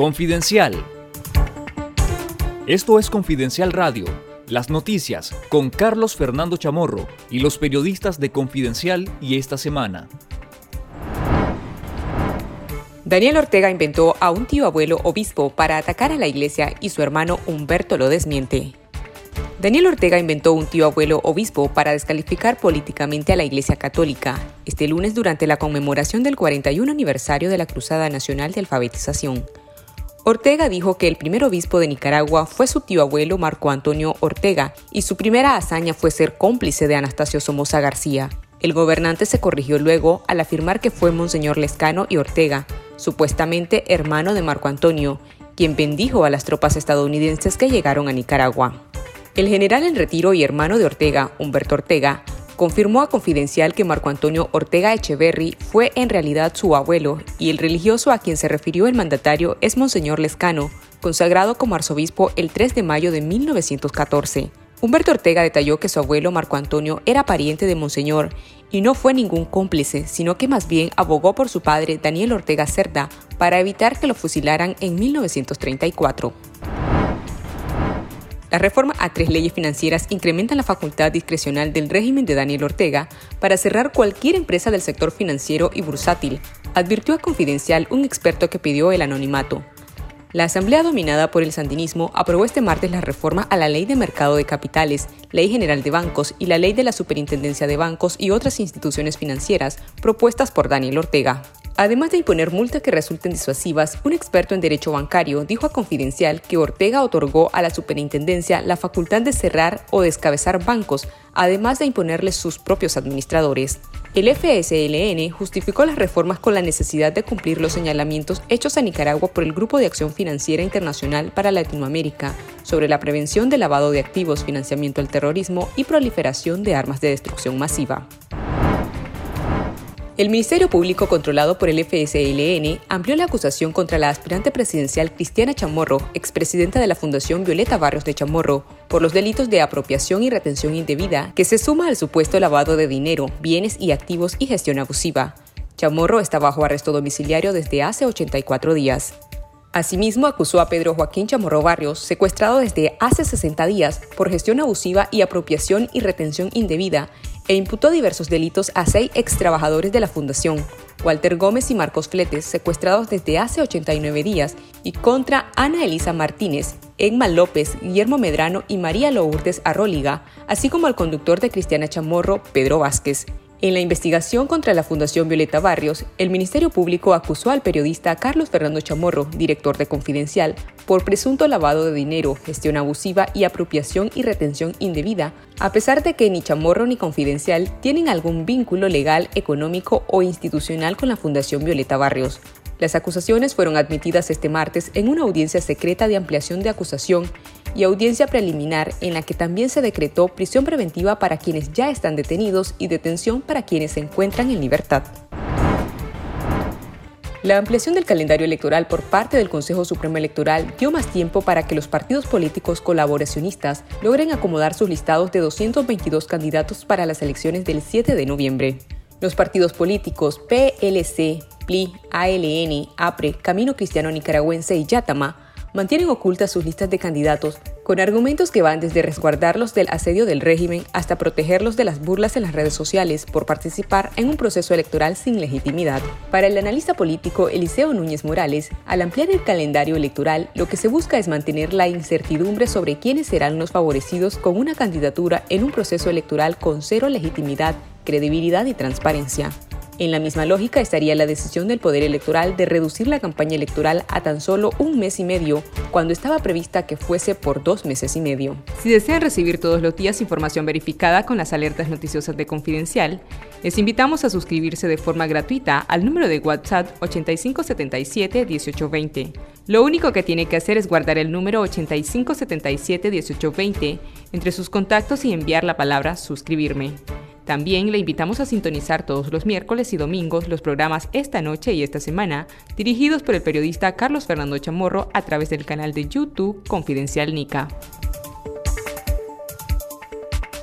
Confidencial. Esto es Confidencial Radio, las noticias con Carlos Fernando Chamorro y los periodistas de Confidencial y esta semana. Daniel Ortega inventó a un tío abuelo obispo para atacar a la iglesia y su hermano Humberto lo desmiente. Daniel Ortega inventó un tío abuelo obispo para descalificar políticamente a la Iglesia Católica, este lunes durante la conmemoración del 41 aniversario de la Cruzada Nacional de Alfabetización. Ortega dijo que el primer obispo de Nicaragua fue su tío abuelo Marco Antonio Ortega y su primera hazaña fue ser cómplice de Anastasio Somoza García. El gobernante se corrigió luego al afirmar que fue Monseñor Lescano y Ortega, supuestamente hermano de Marco Antonio, quien bendijo a las tropas estadounidenses que llegaron a Nicaragua. El general en retiro y hermano de Ortega, Humberto Ortega, confirmó a Confidencial que Marco Antonio Ortega Echeverry fue en realidad su abuelo y el religioso a quien se refirió el mandatario es Monseñor Lescano, consagrado como arzobispo el 3 de mayo de 1914. Humberto Ortega detalló que su abuelo Marco Antonio era pariente de Monseñor y no fue ningún cómplice, sino que más bien abogó por su padre Daniel Ortega Cerda para evitar que lo fusilaran en 1934. La reforma a tres leyes financieras incrementan la facultad discrecional del régimen de Daniel Ortega para cerrar cualquier empresa del sector financiero y bursátil, advirtió a Confidencial un experto que pidió el anonimato. La Asamblea dominada por el sandinismo aprobó este martes la reforma a la Ley de Mercado de Capitales, Ley General de Bancos y la Ley de la Superintendencia de Bancos y otras instituciones financieras propuestas por Daniel Ortega. Además de imponer multas que resulten disuasivas, un experto en derecho bancario dijo a Confidencial que Ortega otorgó a la superintendencia la facultad de cerrar o descabezar bancos, además de imponerles sus propios administradores. El FSLN justificó las reformas con la necesidad de cumplir los señalamientos hechos a Nicaragua por el Grupo de Acción Financiera Internacional para Latinoamérica sobre la prevención del lavado de activos, financiamiento del terrorismo y proliferación de armas de destrucción masiva. El Ministerio Público controlado por el FSLN amplió la acusación contra la aspirante presidencial Cristiana Chamorro, expresidenta de la Fundación Violeta Barrios de Chamorro, por los delitos de apropiación y retención indebida, que se suma al supuesto lavado de dinero, bienes y activos y gestión abusiva. Chamorro está bajo arresto domiciliario desde hace 84 días. Asimismo, acusó a Pedro Joaquín Chamorro Barrios, secuestrado desde hace 60 días por gestión abusiva y apropiación y retención indebida, e imputó diversos delitos a seis ex trabajadores de la Fundación, Walter Gómez y Marcos Fletes, secuestrados desde hace 89 días, y contra Ana Elisa Martínez, Egma López, Guillermo Medrano y María Lourdes Arróliga, así como al conductor de Cristiana Chamorro, Pedro Vázquez, en la investigación contra la Fundación Violeta Barrios, el Ministerio Público acusó al periodista Carlos Fernando Chamorro, director de Confidencial, por presunto lavado de dinero, gestión abusiva y apropiación y retención indebida, a pesar de que ni Chamorro ni Confidencial tienen algún vínculo legal, económico o institucional con la Fundación Violeta Barrios. Las acusaciones fueron admitidas este martes en una audiencia secreta de ampliación de acusación y audiencia preliminar en la que también se decretó prisión preventiva para quienes ya están detenidos y detención para quienes se encuentran en libertad. La ampliación del calendario electoral por parte del Consejo Supremo Electoral dio más tiempo para que los partidos políticos colaboracionistas logren acomodar sus listados de 222 candidatos para las elecciones del 7 de noviembre. Los partidos políticos PLC, PLI, ALN, APRE, Camino Cristiano Nicaragüense y Yatama mantienen ocultas sus listas de candidatos con argumentos que van desde resguardarlos del asedio del régimen hasta protegerlos de las burlas en las redes sociales por participar en un proceso electoral sin legitimidad. Para el analista político Eliseo Núñez Morales, al ampliar el calendario electoral, lo que se busca es mantener la incertidumbre sobre quiénes serán los favorecidos con una candidatura en un proceso electoral con cero legitimidad, credibilidad y transparencia. En la misma lógica estaría la decisión del Poder Electoral de reducir la campaña electoral a tan solo un mes y medio, cuando estaba prevista que fuese por dos meses y medio. Si desean recibir todos los días información verificada con las alertas noticiosas de Confidencial, les invitamos a suscribirse de forma gratuita al número de WhatsApp 8577-1820. Lo único que tiene que hacer es guardar el número 8577-1820 entre sus contactos y enviar la palabra suscribirme. También le invitamos a sintonizar todos los miércoles y domingos los programas Esta Noche y Esta Semana, dirigidos por el periodista Carlos Fernando Chamorro a través del canal de YouTube Confidencial Nica.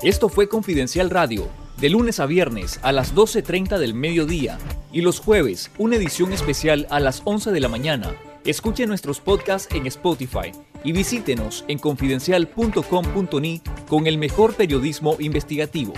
Esto fue Confidencial Radio, de lunes a viernes a las 12.30 del mediodía y los jueves una edición especial a las 11 de la mañana Escuche nuestros podcasts en Spotify y visítenos en confidencial.com.ni con el mejor periodismo investigativo.